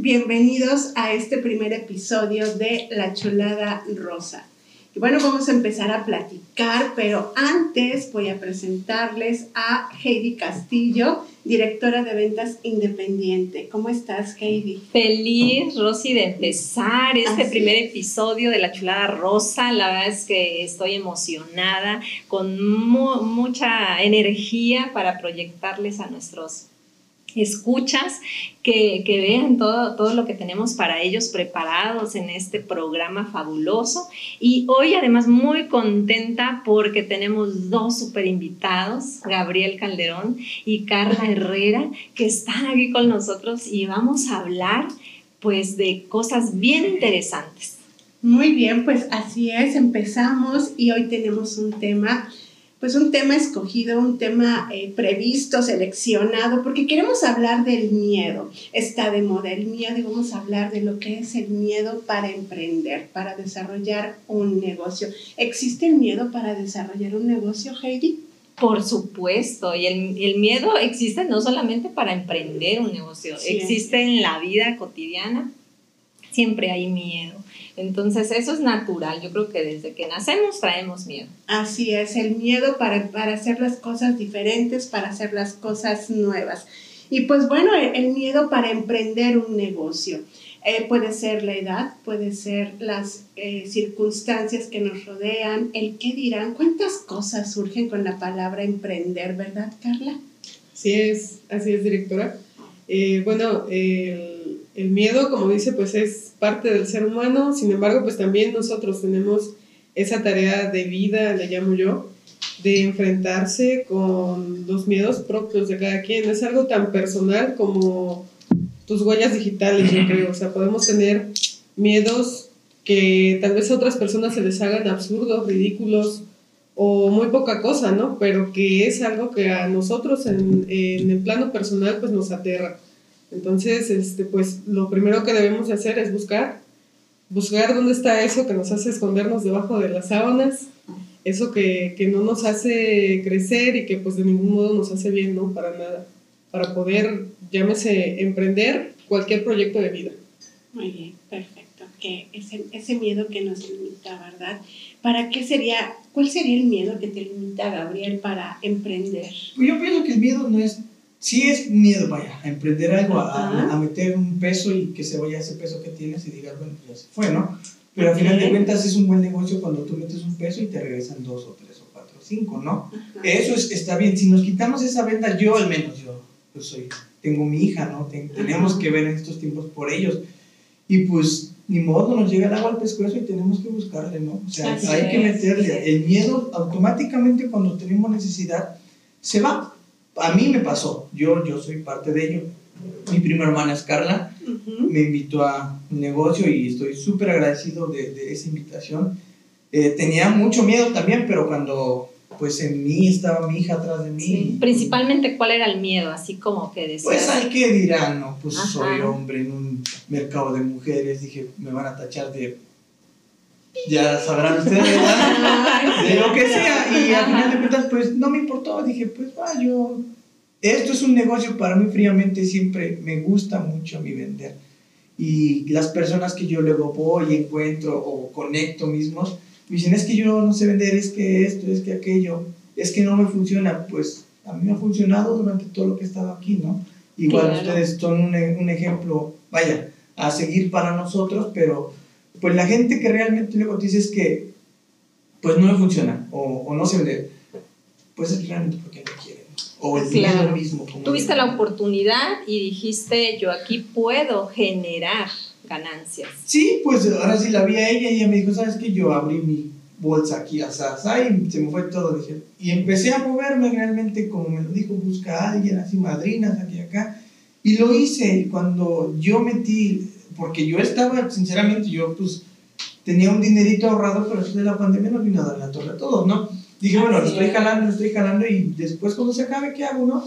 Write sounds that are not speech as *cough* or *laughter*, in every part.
Bienvenidos a este primer episodio de La Chulada Rosa. Y bueno, vamos a empezar a platicar, pero antes voy a presentarles a Heidi Castillo, directora de ventas independiente. ¿Cómo estás, Heidi? Feliz, Rosy, de empezar este primer episodio de La Chulada Rosa. La verdad es que estoy emocionada, con mucha energía para proyectarles a nuestros escuchas, que, vean todo, todo lo que tenemos para ellos preparados en este programa fabuloso. Y hoy además muy contenta porque tenemos dos super invitados, Gabriel Calderón y Carla Herrera, que están aquí con nosotros y vamos a hablar pues de cosas bien interesantes. Muy bien, pues así es, empezamos y hoy tenemos un tema pues un tema escogido, un tema eh, previsto, seleccionado, porque queremos hablar del miedo. Está de moda el miedo y vamos a hablar de lo que es el miedo para emprender, para desarrollar un negocio. ¿Existe el miedo para desarrollar un negocio, Heidi? Por supuesto, y el, miedo existe no solamente para emprender un negocio, existe en la vida cotidiana, siempre hay miedo. Entonces eso es natural, yo creo que desde que nacemos traemos miedo. Así es, el miedo para, hacer las cosas diferentes, para hacer las cosas nuevas. Y pues bueno, el, miedo para emprender un negocio. Eh, puede ser la edad, puede ser las eh, circunstancias que nos rodean, el qué dirán, cuántas cosas surgen con la palabra emprender, ¿verdad, Carla? Así es, así es, directora. Eh, bueno, el el miedo, como dice, pues es parte del ser humano, sin embargo, pues también nosotros tenemos esa tarea de vida, le llamo yo, de enfrentarse con los miedos propios de cada quien. Es algo tan personal como tus huellas digitales, yo creo. O sea, podemos tener miedos que tal vez a otras personas se les hagan absurdos, ridículos o muy poca cosa, ¿no? Pero que es algo que a nosotros en, en el plano personal pues nos aterra. Entonces, este, pues lo primero que debemos hacer es buscar, buscar dónde está eso que nos hace escondernos debajo de las sábanas, eso que, que no nos hace crecer y que pues de ningún modo nos hace bien, ¿no? Para nada, para poder, llámese, emprender cualquier proyecto de vida. Muy bien, perfecto. Que ese, ese miedo que nos limita, ¿verdad? ¿Para qué sería, cuál sería el miedo que te limita, Gabriel, para emprender? Pues yo pienso que el miedo no es sí es miedo, vaya, a emprender algo, a, meter un peso y que se vaya ese peso que tienes y digas, bueno, ya se fue, ¿no? Pero al final de cuentas es un buen negocio cuando tú metes un peso y te regresan dos o tres o cuatro o cinco, ¿no? Eso es, está bien. Si nos quitamos esa venta, yo al menos, yo pues soy, tengo mi hija, ¿no? tenemos que ver en estos tiempos por ellos. Y pues ni modo, nos llega el agua al pescuezo y tenemos que buscarle, ¿no? O sea, hay que meterle. El miedo automáticamente cuando tenemos necesidad se va a mí me pasó, yo, yo soy parte de ello. Mi prima hermana es Carla, me invitó a un negocio y estoy súper agradecido de, de, esa invitación. Eh, tenía mucho miedo también, pero cuando pues en mí estaba mi hija atrás de mí. Principalmente, ¿cuál era el miedo? Así como que decía. Pues al que dirán, no, pues soy hombre en un mercado de mujeres, dije, me van a tachar de ya sabrán ustedes, *laughs* De lo que sea. Y al final de cuentas, pues no me importó. Dije, pues va, yo. Esto es un negocio para mí fríamente, siempre me gusta mucho a mí vender. Y las personas que yo luego voy, encuentro o conecto mismos, me dicen, es que yo no sé vender, es que esto, es que aquello, es que no me funciona. Pues a mí me ha funcionado durante todo lo que he estado aquí, ¿no? Igual ustedes son un, un ejemplo, vaya, a seguir para nosotros, pero pues la gente que realmente luego te dice es que pues no me funciona o, o no se vende, pues es realmente porque no quieren. O el claro. mismo. Tuviste la oportunidad y dijiste, yo aquí puedo generar ganancias. Sí, pues ahora sí la vi a ella y ella me dijo, ¿sabes qué? Yo abrí mi bolsa aquí a Sasa y se me fue todo. Dije, y empecé a moverme realmente como me lo dijo, busca a alguien, así madrinas aquí y acá. Y lo hice. Y cuando yo metí porque yo estaba, sinceramente, yo pues tenía un dinerito ahorrado, pero después de la pandemia nos vino a dar la torre a todos, ¿no? Dije, bueno, lo estoy jalando, lo estoy jalando y después cuando se acabe, ¿qué hago, no?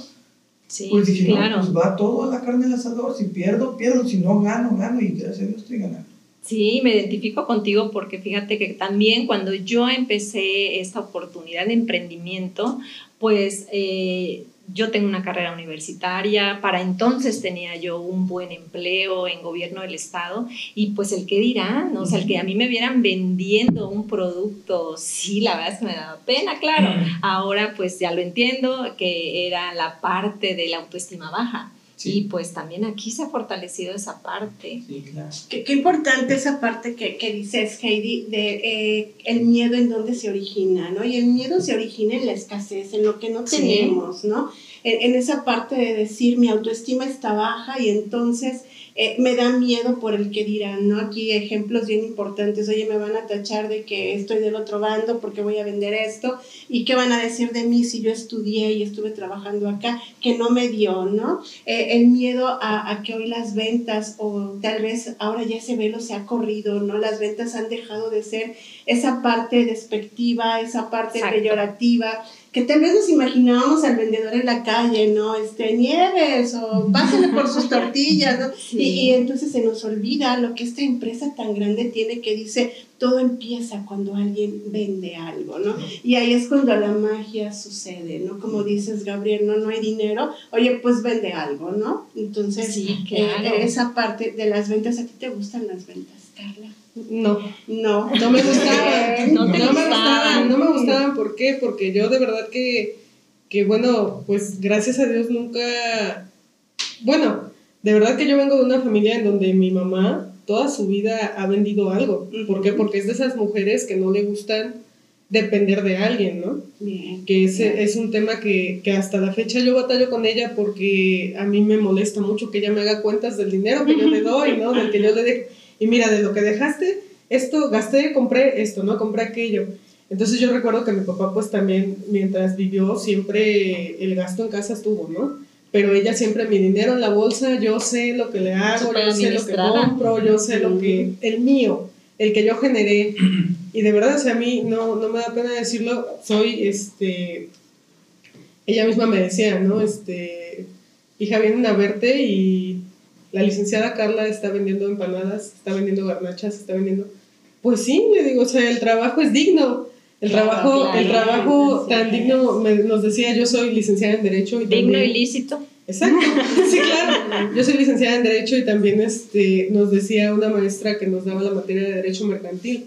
Sí, pues dije, claro. no, pues va todo a la carne del asador, si pierdo, pierdo, si no gano, gano y gracias a Dios estoy ganando. Sí, me identifico contigo porque fíjate que también cuando yo empecé esta oportunidad de emprendimiento, pues eh, yo tengo una carrera universitaria, para entonces tenía yo un buen empleo en gobierno del Estado y pues el que dirán, o sea, el que a mí me vieran vendiendo un producto, sí, la verdad es que me daba pena, claro. Ahora pues ya lo entiendo, que era la parte de la autoestima baja. Y pues también aquí se ha fortalecido esa parte. Sí, claro. Qué, qué importante esa parte que, que dices, Heidi, de eh, el miedo en dónde se origina, ¿no? Y el miedo se origina en la escasez, en lo que no Sí. tenemos, ¿no? En, en esa parte de decir mi autoestima está baja y entonces eh, me da miedo por el que dirán, ¿no? Aquí ejemplos bien importantes, oye, me van a tachar de que estoy del otro bando porque voy a vender esto, y qué van a decir de mí si yo estudié y estuve trabajando acá, que no me dio, ¿no? Eh, el miedo a, a que hoy las ventas, o tal vez ahora ya ese velo se ha corrido, ¿no? Las ventas han dejado de ser esa parte despectiva, esa parte Exacto. peyorativa, que tal vez nos imaginábamos al vendedor en la calle, ¿no? Este, Nieves, o pásale por sus *laughs* tortillas, ¿no? Sí. Y, y entonces se nos olvida lo que esta empresa tan grande tiene que dice, todo empieza cuando alguien vende algo, ¿no? Y ahí es cuando la magia sucede, ¿no? Como dices, Gabriel, no, no hay dinero, oye, pues vende algo, ¿no? Entonces, Sí, eh, esa parte de las ventas, ¿a ti te gustan las ventas, Carla? No, No. no me gustaban. *laughs* No me gustaban. no me gustaban. ¿Por qué? Porque yo de verdad que, que, bueno, pues gracias a Dios nunca. Bueno, de verdad que yo vengo de una familia en donde mi mamá toda su vida ha vendido algo. ¿Por qué? Porque es de esas mujeres que no le gustan depender de alguien, ¿no? Bien. que ese es un tema que, que hasta la fecha yo batallo con ella porque a mí me molesta mucho que ella me haga cuentas del dinero que yo le doy, ¿no? Del que yo le dejo. Y mira, de lo que dejaste, esto gasté, compré esto, ¿no? Compré aquello. Entonces yo recuerdo que mi papá pues también mientras vivió siempre el gasto en casa estuvo, ¿no? Pero ella siempre mi dinero en la bolsa, yo sé lo que le hago, yo sé lo que compro, yo sé lo que, el mío, el que yo generé. *clears throat* Y de verdad, o sea, a mí no, no me da pena decirlo, soy, este, ella misma me decía, ¿no? Este, hija, vienen a verte y la licenciada Carla está vendiendo empanadas, está vendiendo garnachas, está vendiendo... Pues sí, le digo, o sea, el trabajo es digno. El Claro, trabajo, el trabajo tan es. digno, me- nos decía, yo soy licenciada en Derecho y Digno también- y lícito. Exacto, *laughs* sí, claro. Yo soy licenciada en Derecho y también este, nos decía una maestra que nos daba la materia de Derecho Mercantil.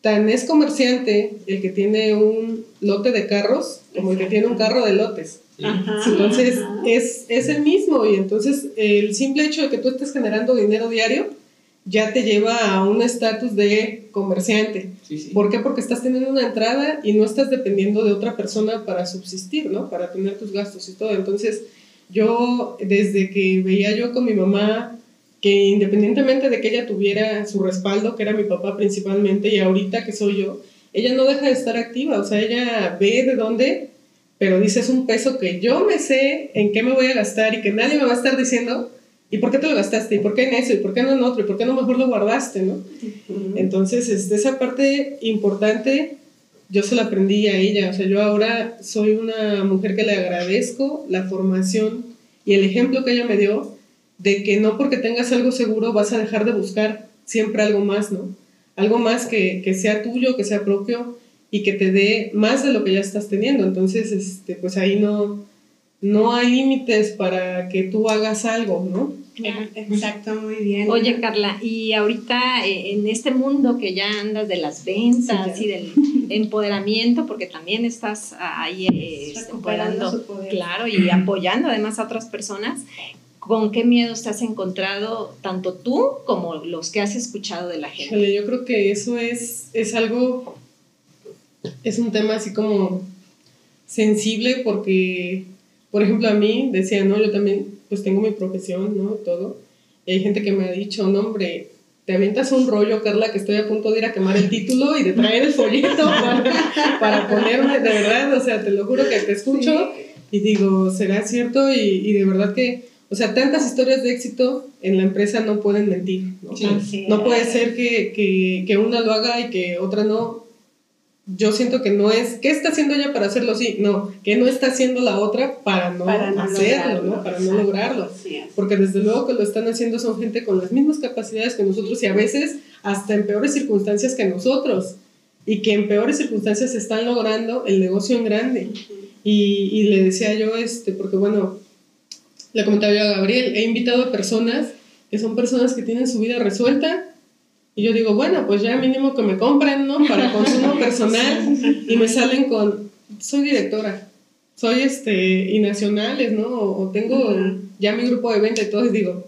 Tan es comerciante el que tiene un lote de carros como el que tiene un carro de lotes. Ajá, Entonces ajá. es, es el mismo y entonces el simple hecho de que tú estés generando dinero diario ya te lleva a un estatus de comerciante. Sí, sí. ¿Por qué? Porque estás teniendo una entrada y no estás dependiendo de otra persona para subsistir, ¿no? Para tener tus gastos y todo. Entonces, yo, desde que veía yo con mi mamá, que independientemente de que ella tuviera su respaldo, que era mi papá principalmente, y ahorita que soy yo, ella no deja de estar activa. O sea, ella ve de dónde, pero dice, es un peso que yo me sé en qué me voy a gastar y que nadie me va a estar diciendo, ¿y por qué te lo gastaste? ¿Y por qué en eso? ¿Y por qué no en otro? ¿Y por qué no mejor lo guardaste? ¿no? Entonces, este, esa parte importante yo se la aprendí a ella. O sea, yo ahora soy una mujer que le agradezco la formación y el ejemplo que ella me dio de que no porque tengas algo seguro vas a dejar de buscar siempre algo más, ¿no? Algo más que, que sea tuyo, que sea propio y que te dé más de lo que ya estás teniendo. Entonces, este, pues ahí no, no hay límites para que tú hagas algo, ¿no? Exacto, muy bien. Oye, Carla, y ahorita eh, en este mundo que ya andas de las ventas Sí, y del empoderamiento, porque también estás ahí eh, este, empoderando, claro, y apoyando además a otras personas, ¿con qué miedos te has encontrado tanto tú como los que has escuchado de la gente? Híjole, yo creo que eso es, es algo, es un tema así como sensible porque, por ejemplo, a mí decía, no, yo también pues tengo mi profesión, ¿no? Todo. Y hay gente que me ha dicho, no, hombre, te avientas un rollo, Carla, que estoy a punto de ir a quemar el título y de traer el folleto *laughs* para, para ponerme, de verdad, o sea, te lo juro que te escucho y digo, ¿será cierto? Y, y de verdad que, o sea, tantas historias de éxito en la empresa no pueden mentir, ¿no? Sí. Así No puede ser que, que, que una lo haga y que otra no. Yo siento que no es, ¿qué está haciendo ella para hacerlo así? No, que no está haciendo la otra para no, Para no hacerlo, lograrlo, ¿no? Para no lograrlo. Porque desde luego que lo están haciendo son gente con las mismas capacidades que nosotros y a veces hasta en peores circunstancias que nosotros. Y que en peores circunstancias están logrando el negocio en grande. Y, y le decía yo, este, porque bueno, le comentaba yo a Gabriel, he invitado a personas que son personas que tienen su vida resuelta. Y yo digo, bueno, pues ya mínimo que me compren, ¿no? Para consumo *laughs* personal. Y me salen con, soy directora, soy este, y nacionales, ¿no? O, tengo ya mi grupo de venta y todo, y digo,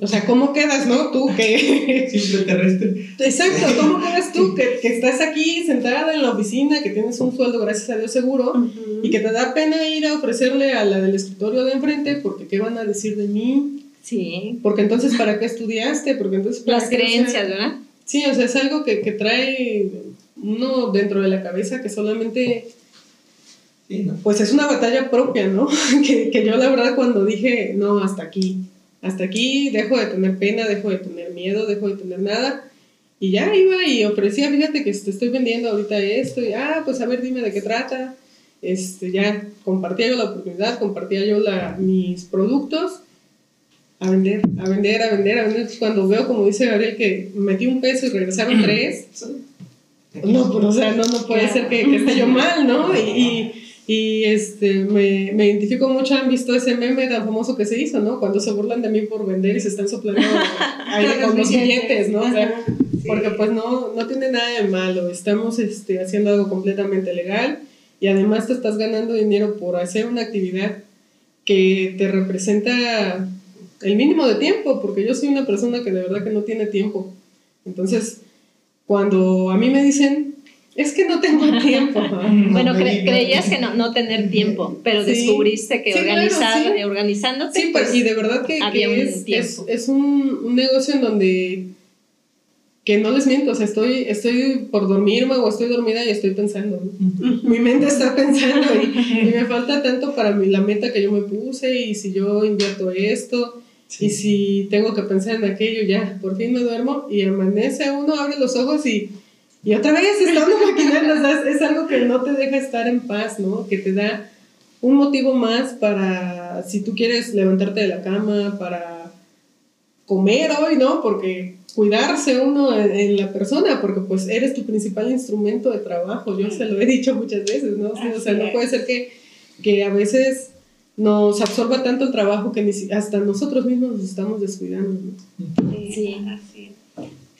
o sea, ¿cómo quedas, no? Tú que... *laughs* Simple terrestre. Exacto, *laughs* ¿cómo quedas tú que, que, estás aquí sentada en la oficina, que tienes un sueldo, gracias a Dios, seguro, y que te da pena ir a ofrecerle a la del escritorio de enfrente porque ¿qué van a decir de mí? Sí. Porque entonces, ¿para qué estudiaste? Porque entonces... Las creencias, ¿verdad? Sí, o sea, es algo que, que trae uno dentro de la cabeza que solamente pues es una batalla propia, ¿no? *laughs* que, que, yo la verdad cuando dije, no, hasta aquí, hasta aquí dejo de tener pena, dejo de tener miedo, dejo de tener nada. Y ya iba y ofrecía, fíjate que te estoy vendiendo ahorita esto, y ah, pues a ver, dime de qué trata. Este, ya compartía yo la oportunidad, compartía yo la, mis productos a vender, a vender, a vender, a vender. cuando veo, como dice Gabriel, que metí un peso y regresaron *clears throat* tres, no, pues, o sea, no, no puede ser que, que, esté yo mal, ¿no? y y este, me, me, identifico mucho, han visto ese meme tan famoso que se hizo, ¿no? Cuando se burlan de mí por vender y se están soplando *laughs* ahí con los billetes, ¿no? O sea, porque pues no, no tiene nada de malo, estamos este, haciendo algo completamente legal y además te estás ganando dinero por hacer una actividad que te representa el mínimo de tiempo, porque yo soy una persona que de verdad que no tiene tiempo. Entonces, cuando a mí me dicen, es que no tengo *laughs* tiempo. bueno, creías que no, no tener tiempo, pero descubriste que organizándote. Sí, pues, y de verdad que, es, es, un, un, negocio en donde que no les miento, o sea, estoy, estoy por dormirme o estoy dormida y estoy pensando. Mi mente está pensando *laughs* y, me falta tanto para mi, la meta que yo me puse y si yo invierto esto. Y si tengo que pensar en aquello, ya, por fin me duermo y amanece uno, abre los ojos y, y otra vez *laughs* estando maquinando, o sea, es, algo que no te deja estar en paz, ¿no? Que te da un motivo más para, si tú quieres levantarte de la cama, para comer hoy, ¿no? Porque cuidarse uno en, la persona, porque pues eres tu principal instrumento de trabajo, yo se lo he dicho muchas veces, ¿no? o sea, no puede ser que, que a veces nos absorba tanto el trabajo que ni, hasta nosotros mismos nos estamos descuidando. ¿no? Sí, así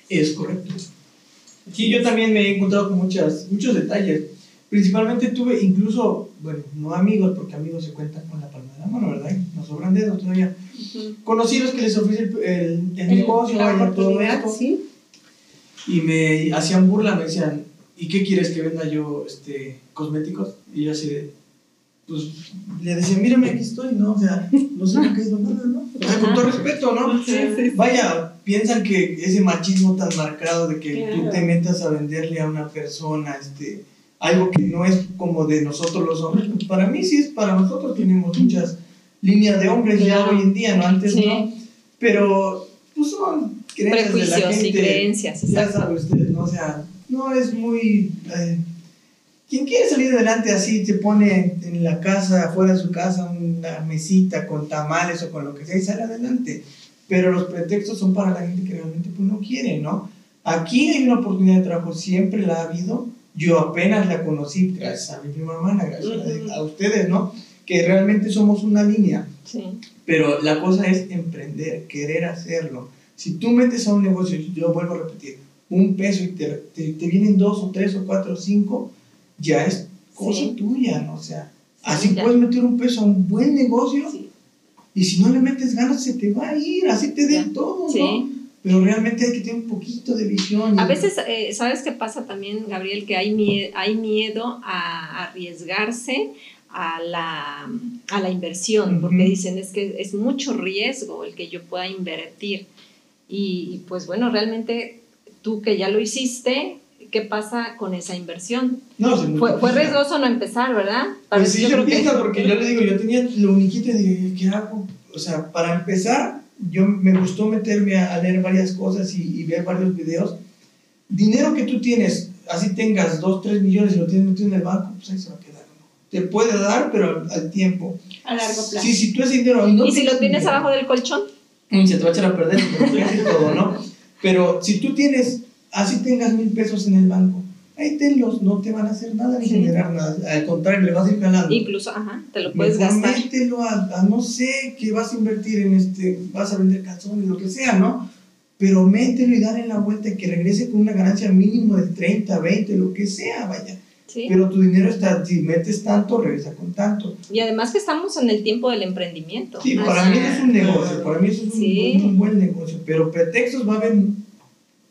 es correcto. Sí, yo también me he encontrado con muchas, muchos detalles. Principalmente tuve incluso, bueno, no amigos, porque amigos se cuentan con la palma de la mano, ¿verdad? Nos sobran dedos todavía. Conocidos que les ofrece el, el, negocio, vaya, todo esto. ¿sí? Y me hacían burla, me decían, ¿y qué quieres que venda yo este, cosméticos? Y yo así de, pues le decía, mírame, aquí estoy, ¿no? O sea, no se me ha caído nada, ¿no? O sea, con todo respeto, ¿no? Vaya, piensan que ese machismo tan marcado de que tú te metas a venderle a una persona, este, algo que no es como de nosotros los hombres, pues para mí sí es para nosotros, tenemos muchas líneas de hombres ya hoy en día, ¿no? Antes no, pero pues son creencias de la gente, y creencias. Ya saben ustedes, ¿no? O sea, no es muy... Eh, quien quiere salir adelante así, te pone en la casa, afuera de su casa, una mesita con tamales o con lo que sea y sale adelante. Pero los pretextos son para la gente que realmente pues, no quiere, ¿no? Aquí hay una oportunidad de trabajo, siempre la ha habido. Yo apenas la conocí gracias a mi prima hermana, gracias a, ustedes, ¿no? Que realmente somos una línea. Sí. Pero la cosa es emprender, querer hacerlo. Si tú metes a un negocio, yo vuelvo a repetir, un peso y te, te, te vienen dos o tres o cuatro o cinco, ya es cosa tuya, ¿no? O sea, así puedes meter un peso a un buen negocio y si no le metes ganas se te va a ir, así te den todo, ¿no? Pero realmente hay que tener un poquito de visión. A veces, eh, ¿sabes qué pasa también, Gabriel? Que hay, miedo, hay miedo a arriesgarse a la, a la inversión, porque dicen es que es mucho riesgo el que yo pueda invertir. y pues bueno, realmente tú que ya lo hiciste, qué pasa con esa inversión. No, fue, fue riesgoso no empezar, ¿verdad? pues sí, yo, pienso, porque yo le digo, yo tenía lo único y dije, ¿qué hago? O sea, para empezar, yo me gustó meterme a, leer varias cosas y, ver varios videos. Dinero que tú tienes, así tengas 2, 3 millones y lo tienes metido en el banco, pues ahí se va a quedar. ¿no? Te puede dar, pero al, tiempo. A largo plazo. Sí, si tú ese dinero... Y, no ¿Y si lo tienes abajo del colchón? Se te va a echar a perder, *laughs* todo, ¿no? Pero si tú tienes así tengas mil pesos en el banco, ahí tenlos, no te van a hacer nada ni generar nada. Al contrario, le vas a ir ganando. Incluso, ajá, te lo puedes gastar. Mételo a, a, no sé, que vas a invertir en este, vas a vender calzones, lo que sea, ¿no? Pero mételo y dale la vuelta, que regrese con una ganancia mínimo del 30, 20, lo que sea, vaya. Sí. Pero tu dinero está, si metes tanto, regresa con tanto. Y además que estamos en el tiempo del emprendimiento. Sí, para mí es un negocio, para mí eso es un, Sí. un buen negocio, pero pretextos va a haber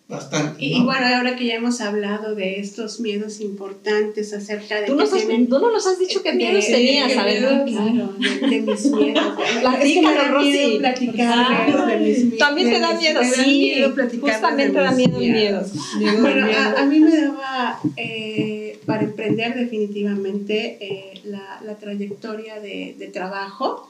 bastante. Y, ¿no? y bueno, ahora que ya hemos hablado de estos miedos importantes acerca de Tú nos, has, tienen- tú no nos has dicho qué miedos tenías, ver. Claro, de, de mis miedos. *laughs* Platícanos, Rosy. Ah, de mis miedos. También te da miedo, sí. Justamente de da miedo el miedo. Miedo, Bueno, a, a mí me daba, eh, para emprender definitivamente, eh, la, la trayectoria de, de trabajo,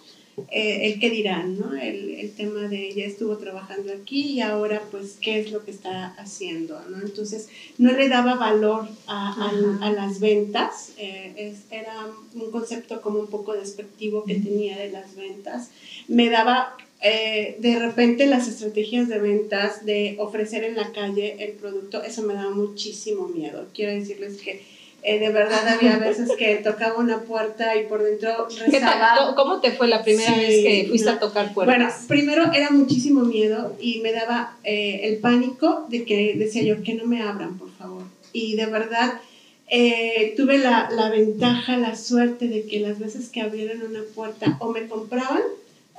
eh, el qué dirán, ¿no? El, el tema de ya estuvo trabajando aquí y ahora pues qué es lo que está haciendo, ¿no? Entonces no le daba valor a, a las ventas, eh, es- era un concepto como un poco despectivo que tenía de las ventas, me daba eh, de repente las estrategias de ventas, de ofrecer en la calle el producto, eso me daba muchísimo miedo. Quiero decirles que eh, de verdad había veces que tocaba una puerta y por dentro ¿Qué tal? rezaba. ¿Cómo te fue la primera Sí, vez que fuiste no. a tocar puertas? Bueno, primero era muchísimo miedo y me daba eh, el pánico de que decía yo que no me abran, por favor. Y de verdad eh, tuve la, la ventaja, la suerte de que las veces que abrieron una puerta o me compraban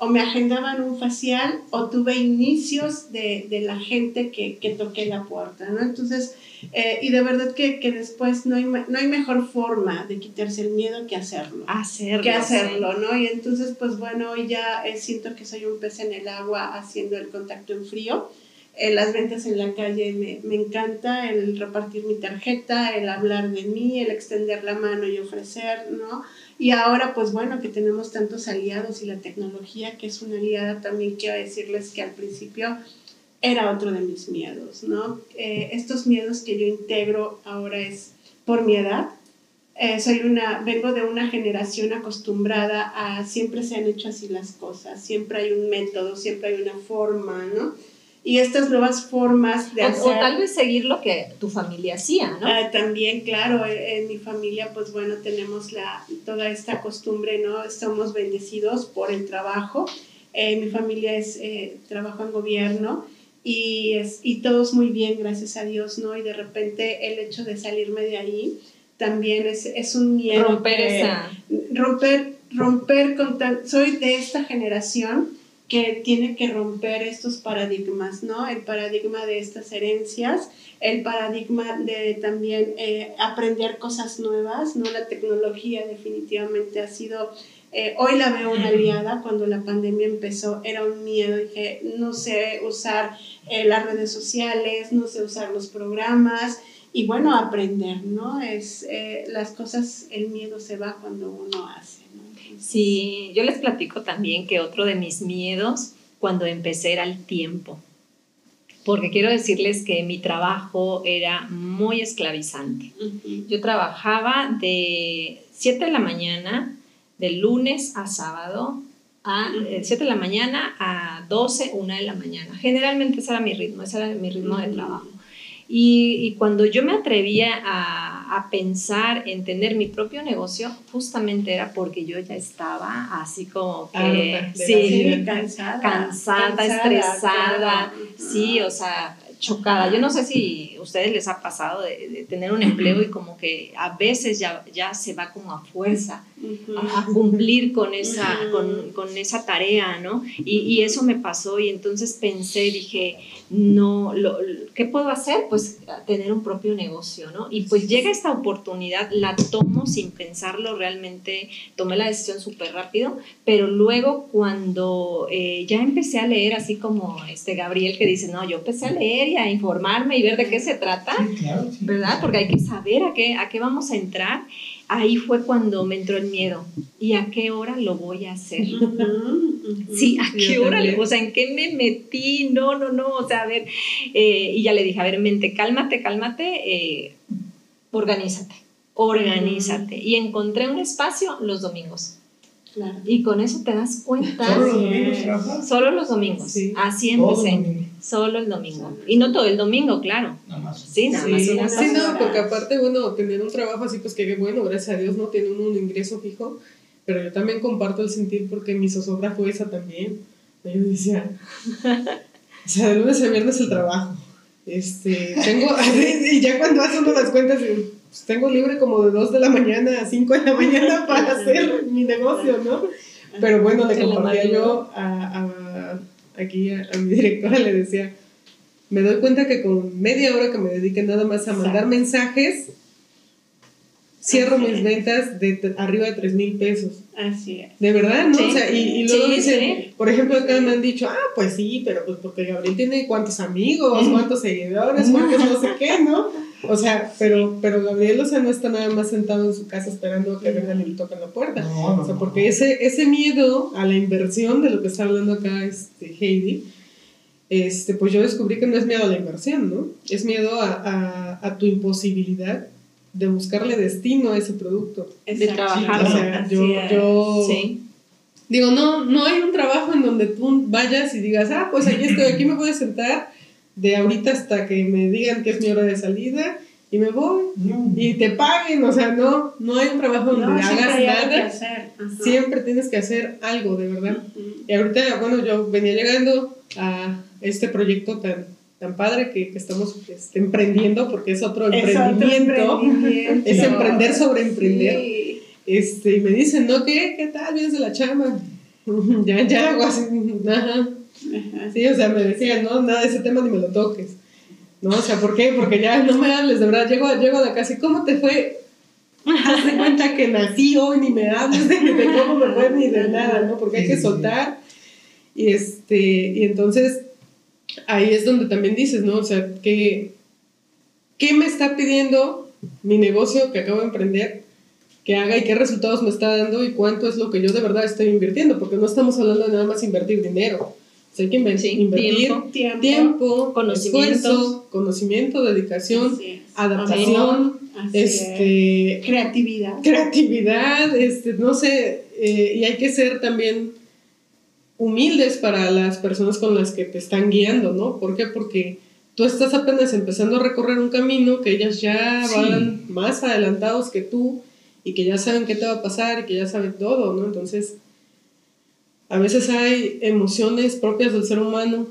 o me agendaban un facial o tuve inicios de, de la gente que, que toqué la puerta, ¿no? Entonces, eh, y de verdad que, que después no hay, no hay mejor forma de quitarse el miedo que hacerlo hacerlo. que hacerlo, ¿no? Y entonces, pues bueno, hoy ya eh, siento que soy un pez en el agua haciendo el contacto en frío. Eh, las ventas en la calle me, me encanta, el repartir mi tarjeta, el hablar de mí, el extender la mano y ofrecer, ¿no? Y ahora, pues bueno, que tenemos tantos aliados y la tecnología, que es una aliada, también quiero decirles que al principio era otro de mis miedos, ¿no? Eh, estos miedos que yo integro ahora es por mi edad, eh, soy una, vengo de una generación acostumbrada a siempre se han hecho así las cosas, siempre hay un método, siempre hay una forma, ¿no? Y estas nuevas formas de O, hacer... o tal vez seguir lo que tu familia hacía, ¿no? Ah, también, claro, eh, en mi familia, pues bueno, tenemos la, toda esta costumbre, ¿no? Estamos bendecidos por el trabajo. Eh, mi familia es, eh, trabajo en gobierno y, es, y todos muy bien, gracias a Dios, ¿no? Y de repente el hecho de salirme de ahí también es, es un miedo. Romper esa. romper, romper con tan, soy de esta generación que tiene que romper estos paradigmas, ¿no? El paradigma de estas herencias, el paradigma de también eh, aprender cosas nuevas, ¿no? La tecnología definitivamente ha sido, eh, hoy la veo una aliada, cuando la pandemia empezó era un miedo, dije, no sé usar eh, las redes sociales, no sé usar los programas, y bueno, aprender, ¿no? Es, eh, las cosas, el miedo se va cuando uno hace, ¿no? Sí, yo les platico también que otro de mis miedos cuando empecé era el tiempo. Porque quiero decirles que mi trabajo era muy esclavizante. Yo trabajaba de 7 de la mañana, de lunes a sábado, a eh, 7 de la mañana a 12, 1 de la mañana. Generalmente ese era mi ritmo, ese era mi ritmo de trabajo. Y, y cuando yo me atrevía a, a pensar en tener mi propio negocio, justamente era porque yo ya estaba así como que, la sí, vida. cansada. cansada, estresada, claro. sí, o sea, chocada. Yo no sé si a ustedes les ha pasado de, de tener un empleo y como que a veces ya, ya se va como a fuerza. A cumplir con esa, con, con esa tarea, ¿no? Y, y eso me pasó y entonces pensé, dije, no, lo, lo- ¿qué puedo hacer? Pues tener un propio negocio, ¿no? Y pues llega esta oportunidad, la tomo sin pensarlo, realmente tomé la decisión súper rápido, pero luego cuando eh, ya empecé a leer, así como este Gabriel que dice, no, yo empecé a leer y a informarme y ver de qué se trata, Sí, claro, sí. ¿verdad? Porque hay que saber a qué, a qué vamos a entrar. Ahí fue cuando me entró el miedo. ¿Y a qué hora lo voy a hacer? Sí, ¿a qué yo hora? también. O sea, ¿en qué me metí? No, no, no. O sea, a ver. eh, y ya le dije, a ver, mente, cálmate, cálmate. eh, organízate, organízate. Y encontré un espacio los domingos. Claro. Y con eso te das cuenta. Solo los domingos. Solo los domingos. Sí. Así Todos los empecé. Solo el domingo. Y no todo el domingo, claro. Nada más. Sí, nada más Sí, una sí, no, porque aparte, bueno, tener un trabajo así, pues que bueno, gracias a Dios no tiene uno un ingreso fijo, pero yo también comparto el sentir porque mi zozobra fue esa también. Yo decía, *laughs* o sea, de lunes a viernes el trabajo. Este, tengo, *laughs* y ya cuando hace uno las cuentas, pues tengo libre como de 2 de la mañana a 5 de la mañana para hacer mi negocio, ¿no? Pero bueno, le compartía yo a, a- aquí a, a mi *laughs* directora, le decía, me doy cuenta que con media hora que me dedique nada más a mandar Exacto. mensajes, cierro Así mis es. ventas de arriba de 3 mil pesos. Así es. De verdad, ¿no? Sí. O sea, y, y luego Sí, dicen, sí. por ejemplo, acá me han dicho, ah, pues sí, pero pues porque Gabriel tiene cuántos amigos, cuántos seguidores, cuántos no sé qué, ¿no? O sea, pero, pero Gabriel, o sea, no está nada más sentado en su casa esperando a que vengan y le toquen la puerta. No, no, O sea, porque ese, ese miedo a la inversión de lo que está hablando acá este, Heidi, este, pues yo descubrí que no es miedo a la inversión, ¿no? Es miedo a, a, a tu imposibilidad de buscarle destino a ese producto. Exacto. trabajarlo. O sea, yo, yo Sí. digo, no, no hay un trabajo en donde tú vayas y digas, ah, pues aquí estoy, aquí me voy a sentar de ahorita hasta que me digan que es mi hora de salida y me voy No. y te paguen, o sea, no, no hay un trabajo donde No, hagas algo nada, siempre tienes que hacer algo, de verdad. Ujú. Y ahorita, bueno, yo venía llegando a este proyecto tan, tan padre que, que estamos este, emprendiendo, porque es otro Es otro emprendimiento, es emprender sobre emprender. Sí. Este, y me dicen, ¿no? ¿Qué? ¿Qué tal? ¿Vienes de la chamba? *laughs* ya, ya, hago así, ajá. Ajá. *laughs* Sí, o sea, me decían, no, nada de ese tema ni me lo toques. ¿No? O sea, ¿por qué? Porque ya no me hables, de verdad. Llego, llego a la casa y ¿cómo te fue? Haz de cuenta que nací hoy, ni me hables de, de cómo me fue ni de nada, ¿no? Porque hay que soltar. Y, este, y entonces ahí es donde también dices, ¿no? O sea, ¿qué, ¿qué me está pidiendo mi negocio que acabo de emprender que haga y qué resultados me está dando y cuánto es lo que yo de verdad estoy invirtiendo? Porque no estamos hablando de nada más invertir dinero. O sea, hay que Sí, invertir tiempo. Tiempo. tiempo, Conocimientos. esfuerzo, conocimiento, dedicación, es. adaptación, es. este, Creatividad. creatividad, este, no sé, eh, y hay que ser también humildes para las personas con las que te están guiando, ¿no? ¿Por qué? Porque tú estás apenas empezando a recorrer un camino que ellas ya Sí. van más adelantados que tú y que ya saben qué te va a pasar y que ya saben todo, ¿no? Entonces, a veces hay emociones propias del ser humano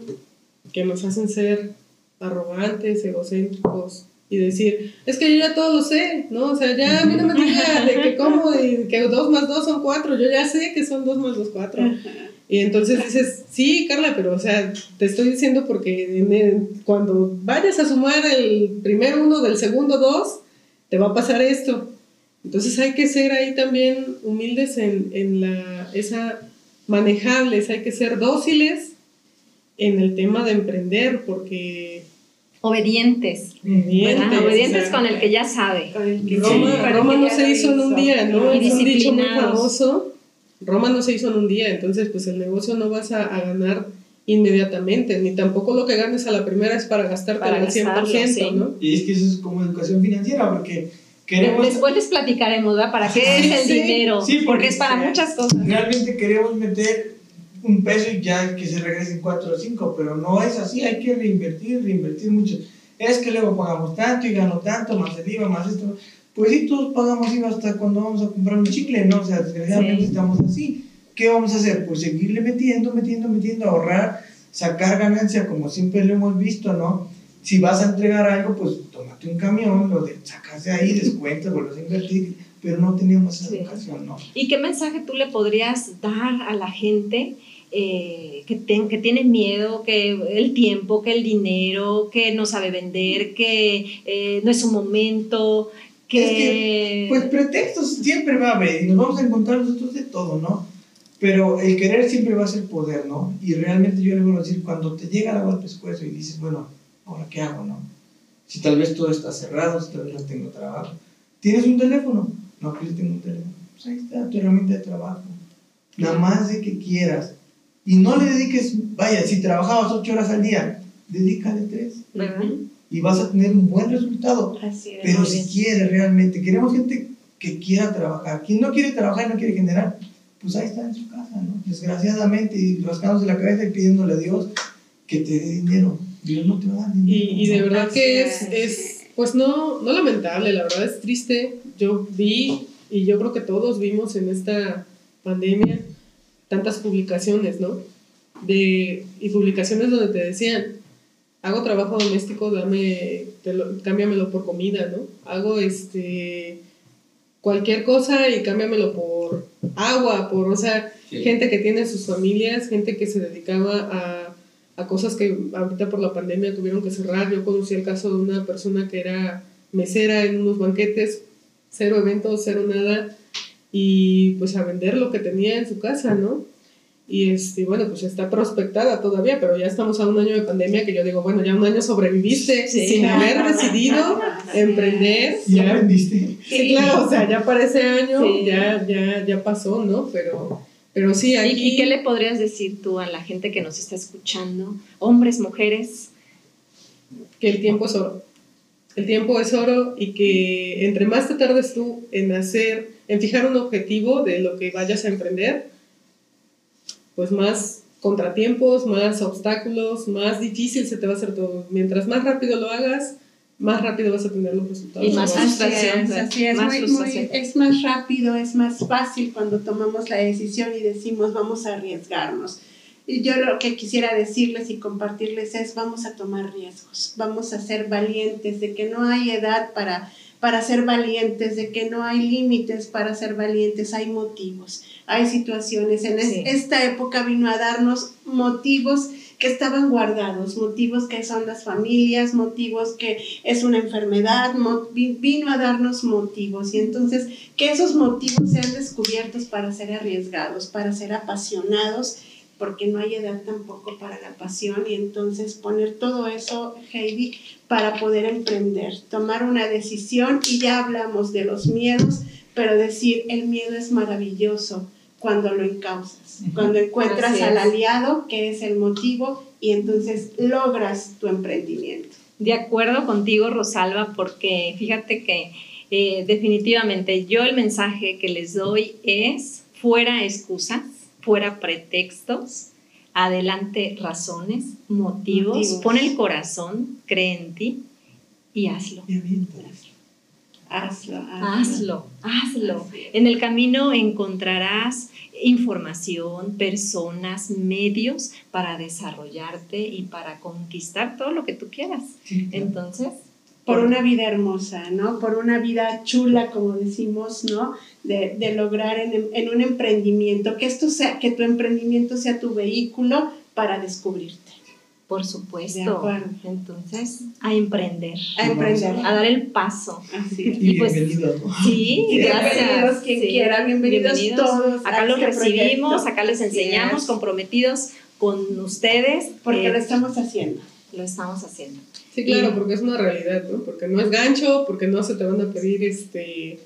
que nos hacen ser arrogantes, egocéntricos y decir, es que yo ya todo lo sé, ¿no? O sea, ya a mí no me diga de que cómo y que dos más dos son cuatro, yo ya sé que son dos más dos cuatro. Y entonces dices, sí, Carla, pero o sea, te estoy diciendo porque en el- cuando vayas a sumar el primer uno del segundo dos, te va a pasar esto. Entonces hay que ser ahí también humildes en, en la, esa manejables, hay que ser dóciles en el tema de emprender, porque Obedientes. obedientes. Obedientes o sea, con el que ya sabe. Que Roma, sí, Roma no se hizo en un día, ¿no? Y Es un dicho muy famoso. Roma no se hizo en un día, entonces pues el negocio no vas a, a ganar inmediatamente, ni tampoco lo que ganes a la primera es para gastarte al 100%, gastarlo, sí. ¿no? Y es que eso es como educación financiera, porque queremos, Después les platicaremos, ¿verdad? ¿Para qué es el Sí, dinero? sí, porque, porque es para muchas cosas. realmente queremos meter un peso y ya que se regresen cuatro o cinco, pero no es así, hay que reinvertir, reinvertir mucho. Es que luego pagamos tanto y gano tanto, más el IVA, más esto. Pues sí, todos pagamos IVA hasta cuando vamos a comprar un chicle, ¿no? O sea, desgraciadamente estamos así. ¿Qué vamos a hacer? Pues seguirle metiendo, metiendo, metiendo, ahorrar, sacar ganancia, como siempre lo hemos visto, ¿no? Si vas a entregar algo, pues tómate un camión, lo de, sacas de ahí, descuentas, vuelves a invertir, pero no tenemos esa Sí. educación, ¿no? ¿Y qué mensaje tú le podrías dar a la gente eh, que, ten- que tiene miedo, que el tiempo, que el dinero, que no sabe vender, que eh, no es su momento, que... Pues pretextos siempre va a haber y nos vamos a encontrar nosotros de todo, ¿no? Pero el querer siempre va a ser poder, ¿no? Y realmente yo le voy a decir, cuando te llega el agua al pescuezo y dices, bueno, ¿ahora qué hago, no? Si tal vez todo está cerrado, si tal vez no tengo trabajo. ¿Tienes un teléfono? No, pues yo tengo un teléfono. Pues ahí está tu herramienta de trabajo. Nada más de que quieras. Y no le dediques, vaya, si trabajabas ocho horas al día, dedícale tres. Y vas a tener un buen resultado. Así es. Pero si bien. quiere realmente, queremos gente que quiera trabajar. Quien no quiere trabajar y no quiere generar, pues ahí está en su casa, ¿no? Desgraciadamente, y rascándose la cabeza y pidiéndole a Dios que te dé dinero. Dios no te va a dar dinero. Y, y de verdad que es, es, pues no, no lamentable, la verdad es triste. Yo vi, y yo creo que todos vimos en esta pandemia, tantas publicaciones, ¿no? De, y publicaciones donde te decían, hago trabajo doméstico, dame, te lo- cámbiamelo por comida, ¿no? Hago este cualquier cosa y cámbiamelo por agua, por, o sea, Sí. gente que tiene sus familias, gente que se dedicaba a, a cosas que ahorita por la pandemia tuvieron que cerrar. Yo conocí el caso de una persona que era mesera en unos banquetes, cero eventos, cero nada, y pues a vender lo que tenía en su casa, ¿no? Y este, bueno, pues está prospectada todavía, pero ya estamos a un año de pandemia que yo digo, bueno, ya un año sobreviviste Sí. sin haber decidido *laughs* emprender. ¿Ya ya- aprendiste? Sí, claro, o sea, ya para ese año Sí. ya, ya, ya pasó, ¿no? Pero, pero sí, ¿Y, aquí... y qué le podrías decir tú a la gente que nos está escuchando? Hombres, mujeres. que el tiempo es oro. El tiempo es oro y que entre más te tardes tú en hacer, en fijar un objetivo de lo que vayas a emprender, pues más contratiempos, más obstáculos, más difícil se te va a hacer todo. Mientras más rápido lo hagas, más rápido vas a tener los resultados. Y más Así frustración, es, así es, más muy- muy- frustración. es más rápido, es más fácil cuando tomamos la decisión y decimos vamos a arriesgarnos. Y yo lo que quisiera decirles y compartirles es vamos a tomar riesgos, vamos a ser valientes, de que no hay edad para, para ser valientes, de que no hay límites para ser valientes, hay motivos, hay situaciones. En es- esta época vino a darnos motivos que estaban guardados, motivos que son las familias, motivos que es una enfermedad, vino a darnos motivos. Y entonces que esos motivos sean descubiertos para ser arriesgados, para ser apasionados, porque no hay edad tampoco para la pasión. Y entonces poner todo eso, Heidi, para poder emprender, tomar una decisión. Y ya hablamos de los miedos, pero decir el miedo es maravilloso cuando lo encausas, Ujú. cuando encuentras al aliado que es el motivo y entonces logras tu emprendimiento. De acuerdo contigo, Rosalba, porque fíjate que eh, definitivamente yo el mensaje que les doy es fuera excusas, fuera pretextos, adelante razones, motivos, Motivos. pon el corazón, cree en ti y hazlo. Y Hazlo, Hazlo, hazlo. Es. En el camino encontrarás información, personas, medios para desarrollarte y para conquistar todo lo que tú quieras. Sí, claro. Entonces, por una vida hermosa, ¿no? Por una vida chula, como decimos, ¿no? De, de lograr en, en un emprendimiento, que esto sea, que tu emprendimiento sea tu vehículo para descubrirte, por De supuesto. acuerdo. Entonces, a emprender, a emprender. a dar el paso. Así es. Y y pues- bienvenidos. Sí, Bienvenidos gracias. quien Sí, quiera, bienvenidos, todos. Acá los este recibimos, proyecto. acá les enseñamos, comprometidos con ustedes. Porque eh, lo estamos haciendo. lo estamos haciendo. Sí, claro, Y- porque es una realidad, ¿no? Porque no es gancho, porque no se te van a pedir este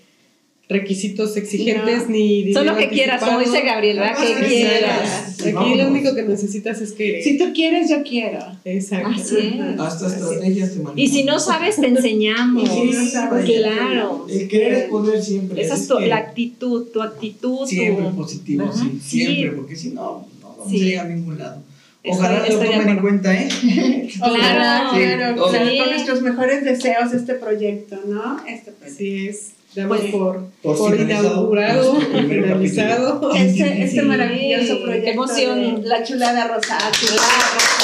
requisitos exigentes No. ni dinero Son lo que quieras, como dice Gabriel, ¿verdad? Ah, Que sí, quieras. Aquí Vámonos. lo único que necesitas es querer. Si tú quieres, yo quiero. Exacto. Así es. Hasta Así es. estrategias te manejan. Y si no sabes, te enseñamos. *laughs* Y si no sabes, claro. El querer es poder siempre. Esa es tu, que la actitud, tu actitud. Siempre tu- positivo, sí, Sí. siempre, porque si no, no vamos Sí. a llegar a ningún lado. Estoy- Ojalá lo estoy tomen en cuenta, ¿eh? *laughs* Ojalá, Sí, claro, claro, Sí. con nuestros mejores deseos este proyecto, ¿no? Este proyecto. Así es. Damos Pues, por, por por, finalizado inaugurado, finalizado. Este, este maravilloso Qué proyecto emoción. de La Chulada Rosa. Chulada Rosa.